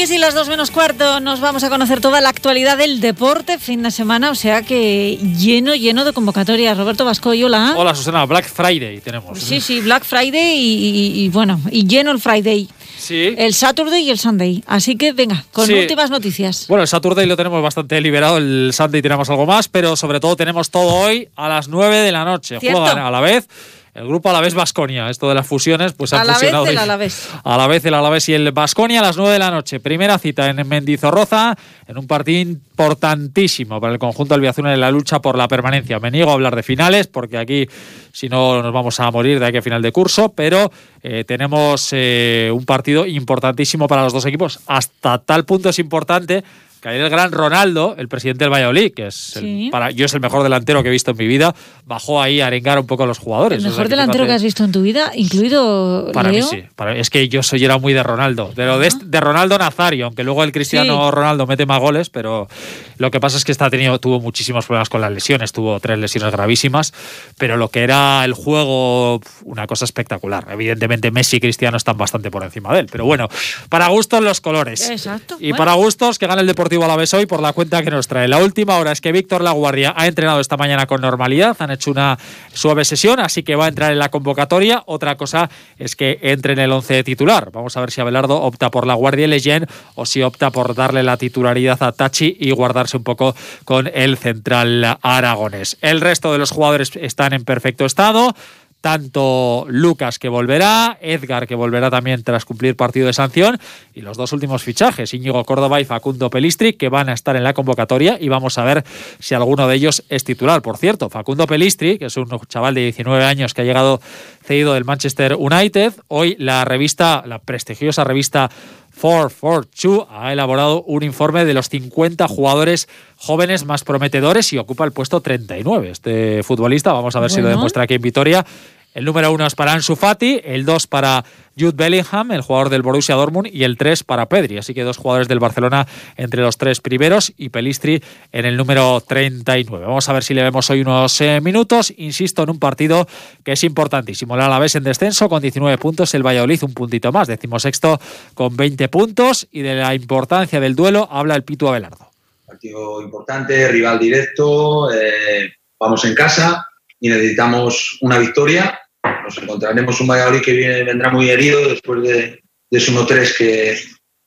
que sí, las dos menos cuarto nos vamos a conocer toda la actualidad del deporte fin de semana, o sea que lleno, lleno de convocatorias. Roberto Vasco, hola. Hola Susana, Black Friday tenemos. Sí, sí, Black Friday y, bueno, y lleno el Friday. Sí. El Saturday y el Sunday. Así que venga, con últimas noticias. Bueno, el Saturday lo tenemos bastante liberado, el Sunday tenemos algo más, pero sobre todo tenemos todo hoy a las 9 de la noche. Juegan a la vez el grupo Alavés Basconia. Esto de las fusiones, pues han a fusionado. Vez el Alavés. A la vez el Alavés y el Basconia a las 9 de la noche. Primera cita en Mendizorroza, en un partido importantísimo para el conjunto albiazul en la lucha por la permanencia. Me niego a hablar de finales, porque aquí, si no, nos vamos a morir de aquí a final de curso, pero eh, tenemos eh, un partido importantísimo para los dos equipos. Hasta tal punto es importante que el gran Ronaldo, el presidente del Valladolid, que es para yo es el mejor delantero que he visto en mi vida, bajó ahí a arengar un poco a los jugadores. El mejor delantero que has visto en tu vida, incluido Para mí sí. es que yo soy era muy de Ronaldo, de, de, Ronaldo Nazario, aunque luego el Cristiano Ronaldo mete más goles, pero lo que pasa es que está tenido tuvo muchísimos problemas con las lesiones, tuvo tres lesiones gravísimas, pero lo que era el juego una cosa espectacular. Evidentemente Messi y Cristiano están bastante por encima de él, pero bueno, para gustos los colores. Exacto. Y para gustos que gane el Deportivo a la vez hoy por la cuenta que nos trae. La última hora es que Víctor Laguardia ha entrenado esta mañana con normalidad, han hecho una suave sesión, así que va a entrar en la convocatoria. Otra cosa es que entre en el 11 titular. Vamos a ver si Abelardo opta por Laguardia y Leyen o si opta por darle la titularidad a Tachi y guardarse un poco con el central aragonés. El resto de los jugadores están en perfecto estado tanto Lucas que volverá, Edgar que volverá también tras cumplir partido de sanción y los dos últimos fichajes, Íñigo Córdoba y Facundo Pelistri, que van a estar en la convocatoria y vamos a ver si alguno de ellos es titular. Por cierto, Facundo Pelistri, que es un chaval de 19 años que ha llegado cedido del Manchester United, hoy la revista, la prestigiosa revista 442 ha elaborado un informe de los 50 jugadores jóvenes más prometedores y ocupa el puesto 39. Este futbolista, vamos a ver si lo demuestra aquí en Vitoria. El número uno es para Ansu Fati, el dos para Jude Bellingham, el jugador del Borussia Dortmund, y el tres para Pedri. Así que dos jugadores del Barcelona entre los tres primeros y Pelistri en el número 39. Vamos a ver si le vemos hoy unos eh, minutos. Insisto, en un partido que es importantísimo. El Alavés en descenso con 19 puntos, el Valladolid un puntito más, decimosexto con 20 puntos. Y de la importancia del duelo habla el Pitu Abelardo. Partido importante, rival directo, eh, vamos en casa y necesitamos una victoria. Nos encontraremos un Valladolid que viene, vendrá muy herido después de, de ese 1-3 que,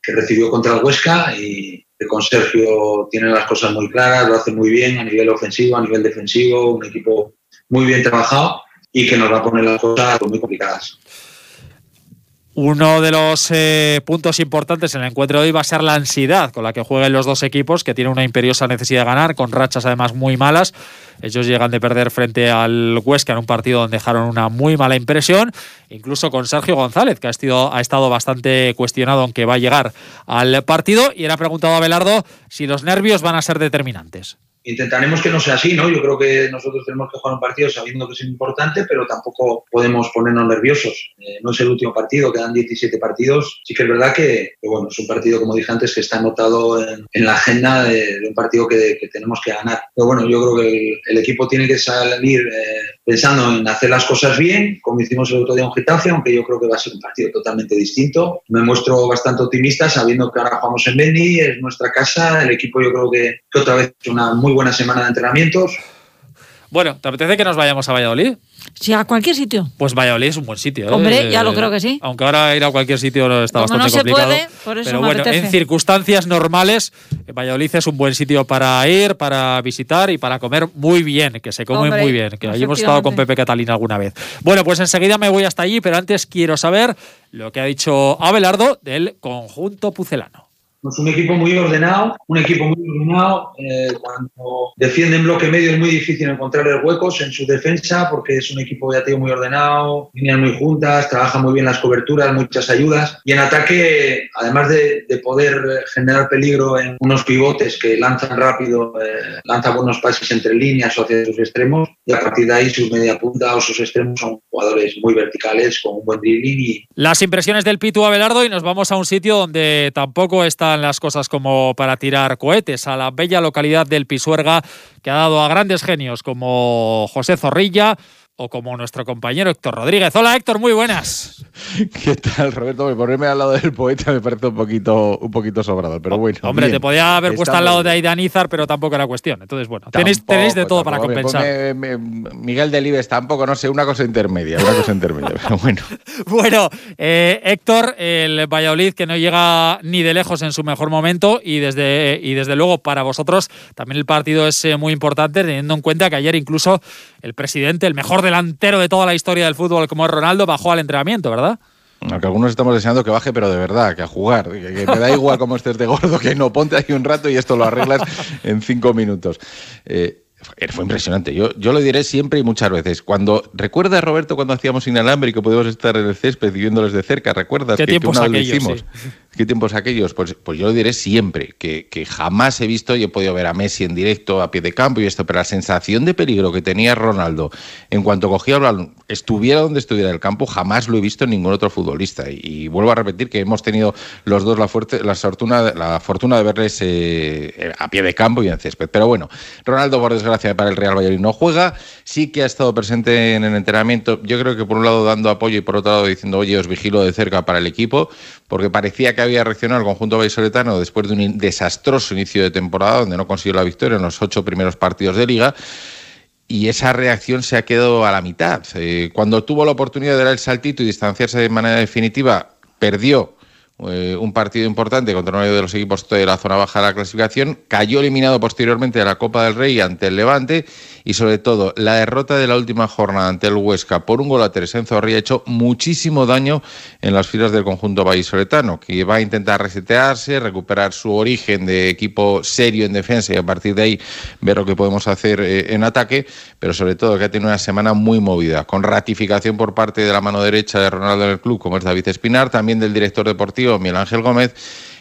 que, recibió contra el Huesca y que con Sergio tiene las cosas muy claras, lo hace muy bien a nivel ofensivo, a nivel defensivo, un equipo muy bien trabajado y que nos va a poner las cosas muy complicadas. Uno de los eh, puntos importantes en el encuentro de hoy va a ser la ansiedad con la que jueguen los dos equipos, que tienen una imperiosa necesidad de ganar, con rachas además muy malas. Ellos llegan de perder frente al Huesca en un partido donde dejaron una muy mala impresión, incluso con Sergio González, que ha, ha estado bastante cuestionado, aunque va a llegar al partido. Y era preguntado a Belardo si los nervios van a ser determinantes intentaremos que no sea así, ¿no? Yo creo que nosotros tenemos que jugar un partido sabiendo que es importante, pero tampoco podemos ponernos nerviosos. Eh, no es el último partido, quedan 17 partidos. Sí que es verdad que, bueno, es un partido, como dije antes, que está anotado en, la agenda de, un partido que, tenemos que ganar. Pero bueno, yo creo que el, equipo tiene que salir eh, pensando en hacer las cosas bien, como hicimos el otro día en Getafe, aunque yo creo que va a ser un partido totalmente distinto. Me muestro bastante optimista sabiendo que ahora jugamos en Benny, es nuestra casa, el equipo yo creo que, otra vez una muy buena semana de entrenamientos. Bueno, ¿te apetece que nos vayamos a Valladolid? Sí, a cualquier sitio. Pues Valladolid es un buen sitio. ¿eh? Hombre, ya lo creo que sí. Aunque ahora ir a cualquier sitio está bastante no se complicado. Puede, por eso pero bueno, en circunstancias normales, Valladolid es un buen sitio para ir, para visitar y para comer muy bien, que se come muy bien. Que allí hemos estado con Pepe Catalina alguna vez. Bueno, pues enseguida me voy hasta allí, pero antes quiero saber lo que ha dicho Abelardo del conjunto pucelano. Es un equipo muy ordenado, un equipo muy ordenado. Eh, cuando defiende en bloque medio es muy difícil encontrar huecos en su defensa porque es un equipo ya muy ordenado, líneas muy juntas, trabaja muy bien las coberturas, muchas ayudas. Y en ataque, además de, poder generar peligro en unos pivotes que lanzan rápido, eh, lanzan buenos pases entre líneas o hacia sus extremos, y a partir de ahí sus media punta o sus extremos son jugadores muy verticales con un buen dribbling. Y... Las impresiones del Pitu Abelardo y nos vamos a un sitio donde tampoco está las cosas como para tirar cohetes, a la bella localidad del Pisuerga, que ha dado a grandes genios como José Zorrilla, o como nuestro compañero Héctor Rodríguez. Hola Héctor, muy buenas. ¿Qué tal, Roberto? Ponerme al lado del poeta me parece un poquito, un poquito sobrado, pero bueno. Hombre, te podía haber puesto al lado de Aidan Izar, pero tampoco era cuestión. Entonces, bueno, tenéis, tenéis, de todo para compensar. Miguel Delibes tampoco, no sé, una cosa intermedia, una cosa intermedia, pero bueno. bueno, eh, Héctor, el Valladolid que no llega ni de lejos en su mejor momento y desde, y desde luego para vosotros también el partido es eh, muy importante, teniendo en cuenta que ayer incluso el presidente, el mejor delantero de toda la historia del fútbol como es Ronaldo, bajó al entrenamiento, ¿verdad? Aunque algunos estamos deseando que baje, pero de verdad, que a jugar. Que, me da igual cómo estés de gordo, que no, ponte ahí un rato y esto lo arreglas en cinco minutos. Eh, fue impresionante. Yo, yo lo diré siempre y muchas veces. Cuando recuerda Roberto cuando hacíamos inalámbrico podíamos estar en el césped viéndoles de cerca, ¿recuerdas? ¿Qué que, tiempos aquellos, ¿Qué tiempos aquellos? Pues, pues yo lo diré siempre, que, jamás he visto y he podido ver a Messi en directo a pie de campo y esto, pero la sensación de peligro que tenía Ronaldo en cuanto cogía el balón, estuviera donde estuviera el campo, jamás lo he visto en ningún otro futbolista. Y, vuelvo a repetir que hemos tenido los dos la, fuerte, la, fortuna, la fortuna de verles eh, a pie de campo y en césped. Pero bueno, Ronaldo, por desgracia, para el Real Valladolid no juega, sí que ha estado presente en el entrenamiento, yo creo que por un lado dando apoyo y por otro lado diciendo, oye, os vigilo de cerca para el equipo, porque parecía que había reaccionado el conjunto vallisoletano después de un desastroso inicio de temporada donde no consiguió la victoria en los ocho primeros partidos de liga. Y esa reacción se ha quedado a la mitad. Eh, cuando tuvo la oportunidad de dar el saltito y distanciarse de manera definitiva, perdió eh, un partido importante contra uno de los equipos de la zona baja de la clasificación, cayó eliminado posteriormente de la Copa del Rey ante el Levante y sobre todo la derrota de la última jornada ante el Huesca por un gol a tres en ha hecho muchísimo daño en las filas del conjunto vallisoletano, que va a intentar resetearse, recuperar su origen de equipo serio en defensa y a partir de ahí ver lo que podemos hacer eh, en ataque, pero sobre todo que ha tenido una semana muy movida, con ratificación por parte de la mano derecha de Ronaldo en el club, como es David Espinar, también del director deportivo Miguel Ángel Gómez,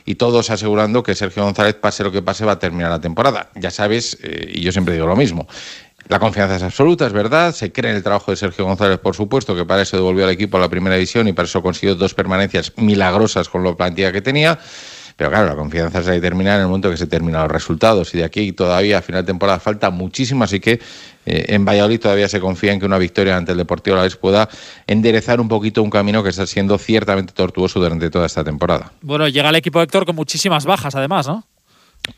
y todos asegurando que Sergio González, pase lo que pase, va a terminar la temporada. Ya sabes, eh, y yo siempre digo lo mismo. La confianza es absoluta, es verdad. Se cree en el trabajo de Sergio González, por supuesto, que para eso devolvió al equipo a la primera división y para eso consiguió dos permanencias milagrosas con la plantilla que tenía. Pero claro, la confianza se termina en el momento que se terminan los resultados. Y de aquí todavía a final de temporada falta muchísimo, así que eh, en Valladolid todavía se confía en que una victoria ante el Deportivo Alavés pueda enderezar un poquito un camino que está siendo ciertamente tortuoso durante toda esta temporada. Bueno, llega el equipo Héctor con muchísimas bajas además, ¿no?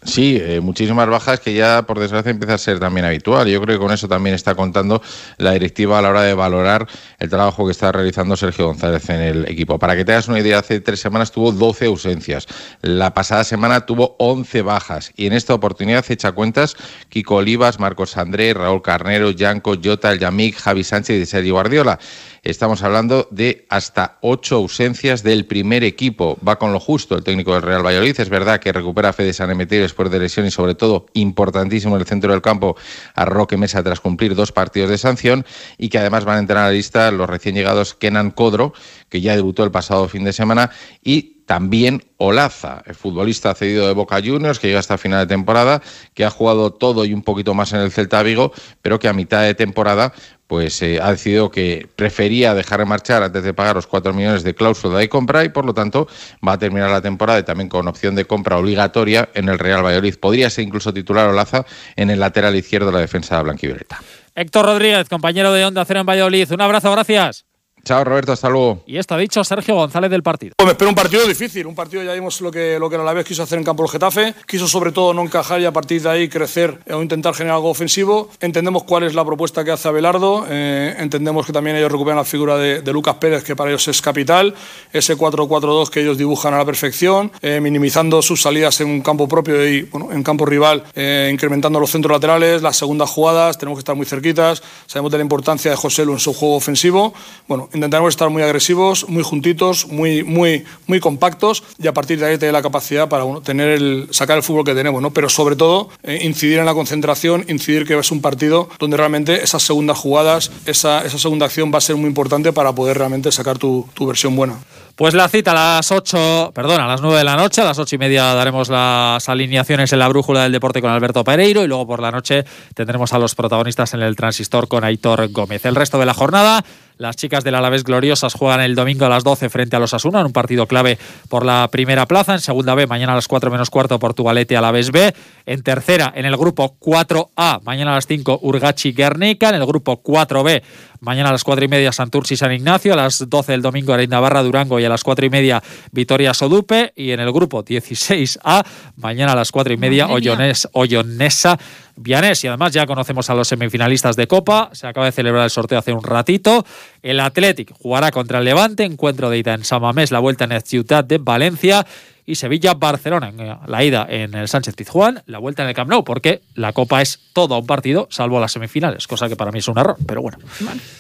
Sí, eh, muchísimas bajas que ya por desgracia empieza a ser también habitual. Yo creo que con eso también está contando la directiva a la hora de valorar el trabajo que está realizando Sergio González en el equipo. Para que te hagas una idea, hace tres semanas tuvo 12 ausencias. La pasada semana tuvo 11 bajas. Y en esta oportunidad echa cuentas Kiko Olivas, Marcos André, Raúl Carnero, Yanko, Jota, El Yamik, Javi Sánchez y Sergio Guardiola. Estamos hablando de hasta ocho ausencias del primer equipo. Va con lo justo el técnico del Real Valladolid. Es verdad que recupera a Fede San Emeterio después de lesión y sobre todo importantísimo en el centro del campo a Roque Mesa tras cumplir dos partidos de sanción y que además van a entrar a la lista los recién llegados Kenan Codro, que ya debutó el pasado fin de semana, y también Olaza, el futbolista cedido de Boca Juniors, que llega hasta final de temporada, que ha jugado todo y un poquito más en el Celta Vigo, pero que a mitad de temporada pues eh, ha decidido que prefería dejar de marchar antes de pagar los 4 millones de cláusula de compra y por lo tanto va a terminar la temporada y también con opción de compra obligatoria en el Real Valladolid. Podría ser incluso titular Olaza en el lateral izquierdo de la defensa blanquivioleta. Héctor Rodríguez, compañero de Onda Cero en Valladolid. Un abrazo, gracias. Chao Roberto, hasta luego. Y esto ha dicho Sergio González del partido. Pues me espero un partido difícil, un partido ya vimos lo que, lo que la vez quiso hacer en campo el Getafe, quiso sobre todo no encajar y a partir de ahí crecer o intentar generar algo ofensivo. Entendemos cuál es la propuesta que hace Abelardo, eh, entendemos que también ellos recuperan la figura de, Lucas Pérez, que para ellos es capital, ese 4-4-2 que ellos dibujan a la perfección, eh, minimizando sus salidas en un campo propio y bueno, en campo rival, eh, incrementando los centros laterales, las segundas jugadas, tenemos que estar muy cerquitas, sabemos de la importancia de José Lu en su juego ofensivo. Bueno, intentaremos estar muy agresivos muy juntitos, muy, muy, muy compactos y a partir de ahí tener la capacidad para tener el, sacar el fútbol que tenemos, ¿no? pero sobre todo eh, incidir en la concentración, incidir que es un partido donde realmente esas segundas jugadas, esa, esa segunda acción va a ser muy importante para poder realmente sacar tu, tu versión buena. Pues la cita a las 8, perdón, a las 9 de la noche, a las 8 y media daremos las alineaciones en la brújula del deporte con Alberto Pereiro y luego por la noche tendremos a los protagonistas en el transistor con Aitor Gómez. El resto de la jornada las chicas del Alavés Gloriosas juegan el domingo a las 12 frente a los Asuna, en un partido clave por la primera plaza. En segunda B, mañana a las 4 menos cuarto, Portugalete Alavés B. En tercera, en el grupo 4A, mañana a las 5, Urgachi Guernica. En el grupo 4B, Mañana a las cuatro y media Santurce y San Ignacio, a las 12 del domingo Arein Navarra Durango y a las cuatro y media Vitoria Sodupe. Y en el grupo 16A, mañana a las cuatro y media Ollones, Ollonesa Vianés. Y además ya conocemos a los semifinalistas de Copa. Se acaba de celebrar el sorteo hace un ratito. El Athletic jugará contra el Levante, encuentro de ida en Samamés, la vuelta en Ciudad de Valencia y Sevilla-Barcelona. En la ida en el Sánchez Pizjuán, la vuelta en el Camp Nou, porque la Copa es todo un partido, salvo las semifinales, cosa que para mí es un error, pero bueno.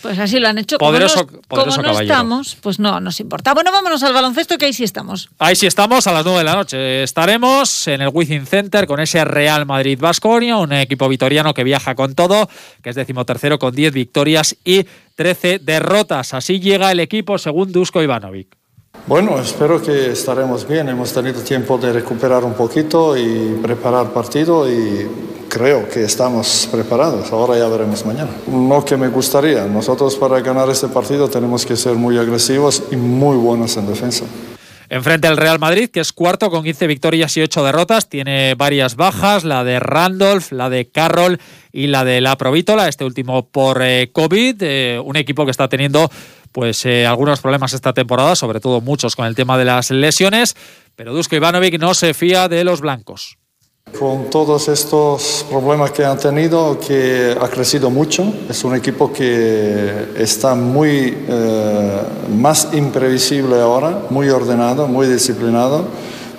pues así lo han hecho. Poderoso, como, no estamos, pues no nos importa. Bueno, vámonos al baloncesto, que ahí sí estamos. Ahí sí estamos, a las 9 de la noche. Estaremos en el Wizzing Center con ese Real Madrid-Basconia, un equipo vitoriano que viaja con todo, que es decimotercero con 10 victorias y 13 derrotas. Así llega el equipo según Dusko Ivanovic. Bueno, espero que estaremos bien. Hemos tenido tiempo de recuperar un poquito y preparar partido y creo que estamos preparados. Ahora ya veremos mañana. No que me gustaría. Nosotros para ganar este partido tenemos que ser muy agresivos y muy buenos en defensa. Enfrente al Real Madrid, que es cuarto con 15 victorias y 8 derrotas, tiene varias bajas, la de Randolph, la de Carroll y la de la Provítola, este último por eh, COVID, eh, un equipo que está teniendo pues eh, algunos problemas esta temporada, sobre todo muchos con el tema de las lesiones, pero Dusko Ivanovic no se fía de los blancos. Con todos estos problemas que han tenido, que ha crecido mucho, es un equipo que está muy eh, más imprevisible ahora, muy ordenado, muy disciplinado.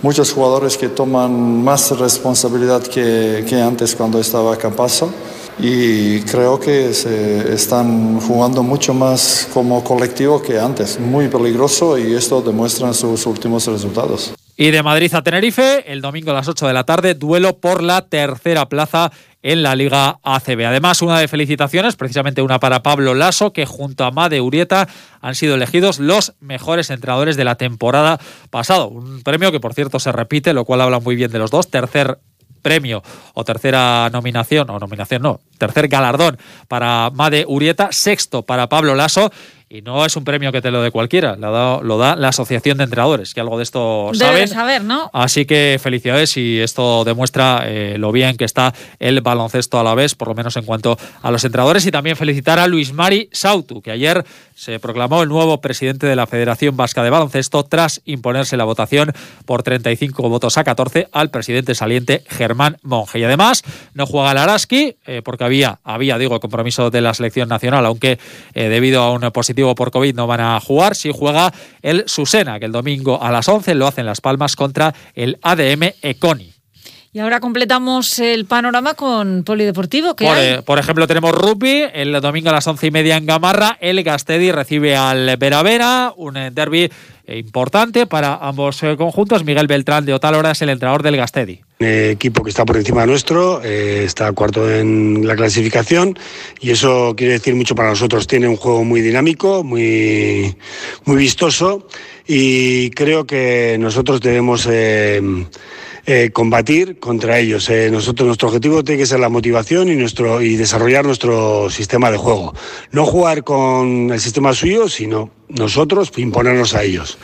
Muchos jugadores que toman más responsabilidad que, antes cuando estaba Campaso y creo que se están jugando mucho más como colectivo que antes. Muy peligroso y esto demuestra sus últimos resultados. Y de Madrid a Tenerife, el domingo a las 8 de la tarde, duelo por la tercera plaza en la Liga ACB. Además, una de felicitaciones, precisamente una para Pablo Lasso, que junto a Made Urieta han sido elegidos los mejores entrenadores de la temporada pasada. Un premio que, por cierto, se repite, lo cual habla muy bien de los dos. Tercer premio o tercera nominación, o nominación no, tercer galardón para Made Urieta, sexto para Pablo Lasso y no es un premio que te lo dé cualquiera, lo da, la Asociación de Entrenadores, que algo de esto saben. saber, ¿no? Así que felicidades y esto demuestra eh, lo bien que está el baloncesto a la vez, por lo menos en cuanto a los entrenadores. Y también felicitar a Luis Mari Sautu, que ayer se proclamó el nuevo presidente de la Federación Vasca de Baloncesto tras imponerse la votación por 35 votos a 14 al presidente saliente Germán Monge. Y además no juega Laraski eh, porque había, había, digo, compromiso de la selección nacional, aunque eh, debido a una por COVID no van a jugar. Si juega el Susena, que el domingo a las 11 lo hacen Las Palmas contra el ADM Econi. Y ahora completamos el panorama con polideportivo. por, hay? por, ejemplo, tenemos rugby. El domingo a las once y media en Gamarra. El Gastedi recibe al Vera Vera. Un derby importante para ambos eh, conjuntos. Miguel Beltrán de Otalora es el entrenador del Gastedi. equipo que está por encima nuestro, eh, está cuarto en la clasificación y eso quiere decir mucho para nosotros. Tiene un juego muy dinámico, muy, muy vistoso y creo que nosotros debemos... Eh, eh, combatir contra ellos. Eh, nosotros, nuestro objetivo tiene que ser la motivación y, nuestro, y desarrollar nuestro sistema de juego. No jugar con el sistema suyo, sino nosotros imponernos a ellos.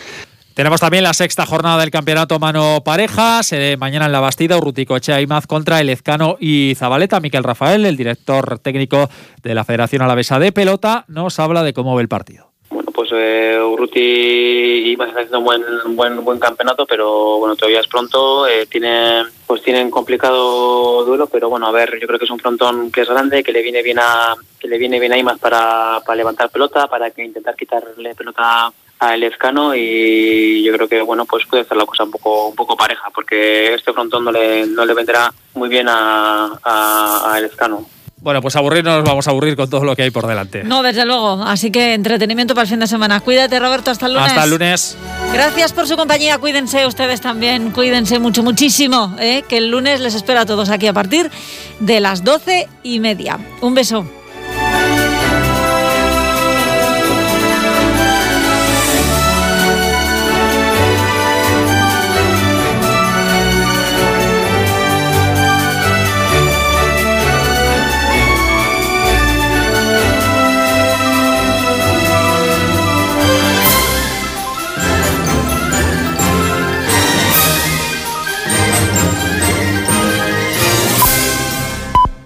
Tenemos también la sexta jornada del campeonato mano parejas. mañana en la Bastida, Urrutico Echea y Maz contra el Ezcano y Zabaleta. Miquel Rafael, el director técnico de la Federación Alavesa de Pelota, nos habla de cómo ve el partido pues eh, Urruti iba haciendo un buen, buen, buen campeonato, pero bueno, todavía es pronto. Eh, tiene, pues tienen complicado duelo, pero bueno, a ver, yo creo que es un frontón que es grande, que le viene bien a, que le viene bien a Imas para, para levantar pelota, para que intentar quitarle pelota a Elezcano y yo creo que bueno pues puede hacer la cosa un poco un poco pareja porque este frontón no le, no le vendrá muy bien a, a, a Elezcano. Bueno, pues aburrirnos nos vamos a aburrir con todo lo que hay por delante. No, desde luego. Así que entretenimiento para el fin de semana. Cuídate, Roberto. Hasta el lunes. Hasta el lunes. Gracias por su compañía. Cuídense ustedes también. Cuídense mucho, muchísimo. ¿eh? Que el lunes les espero a todos aquí a partir de las doce y media. Un beso.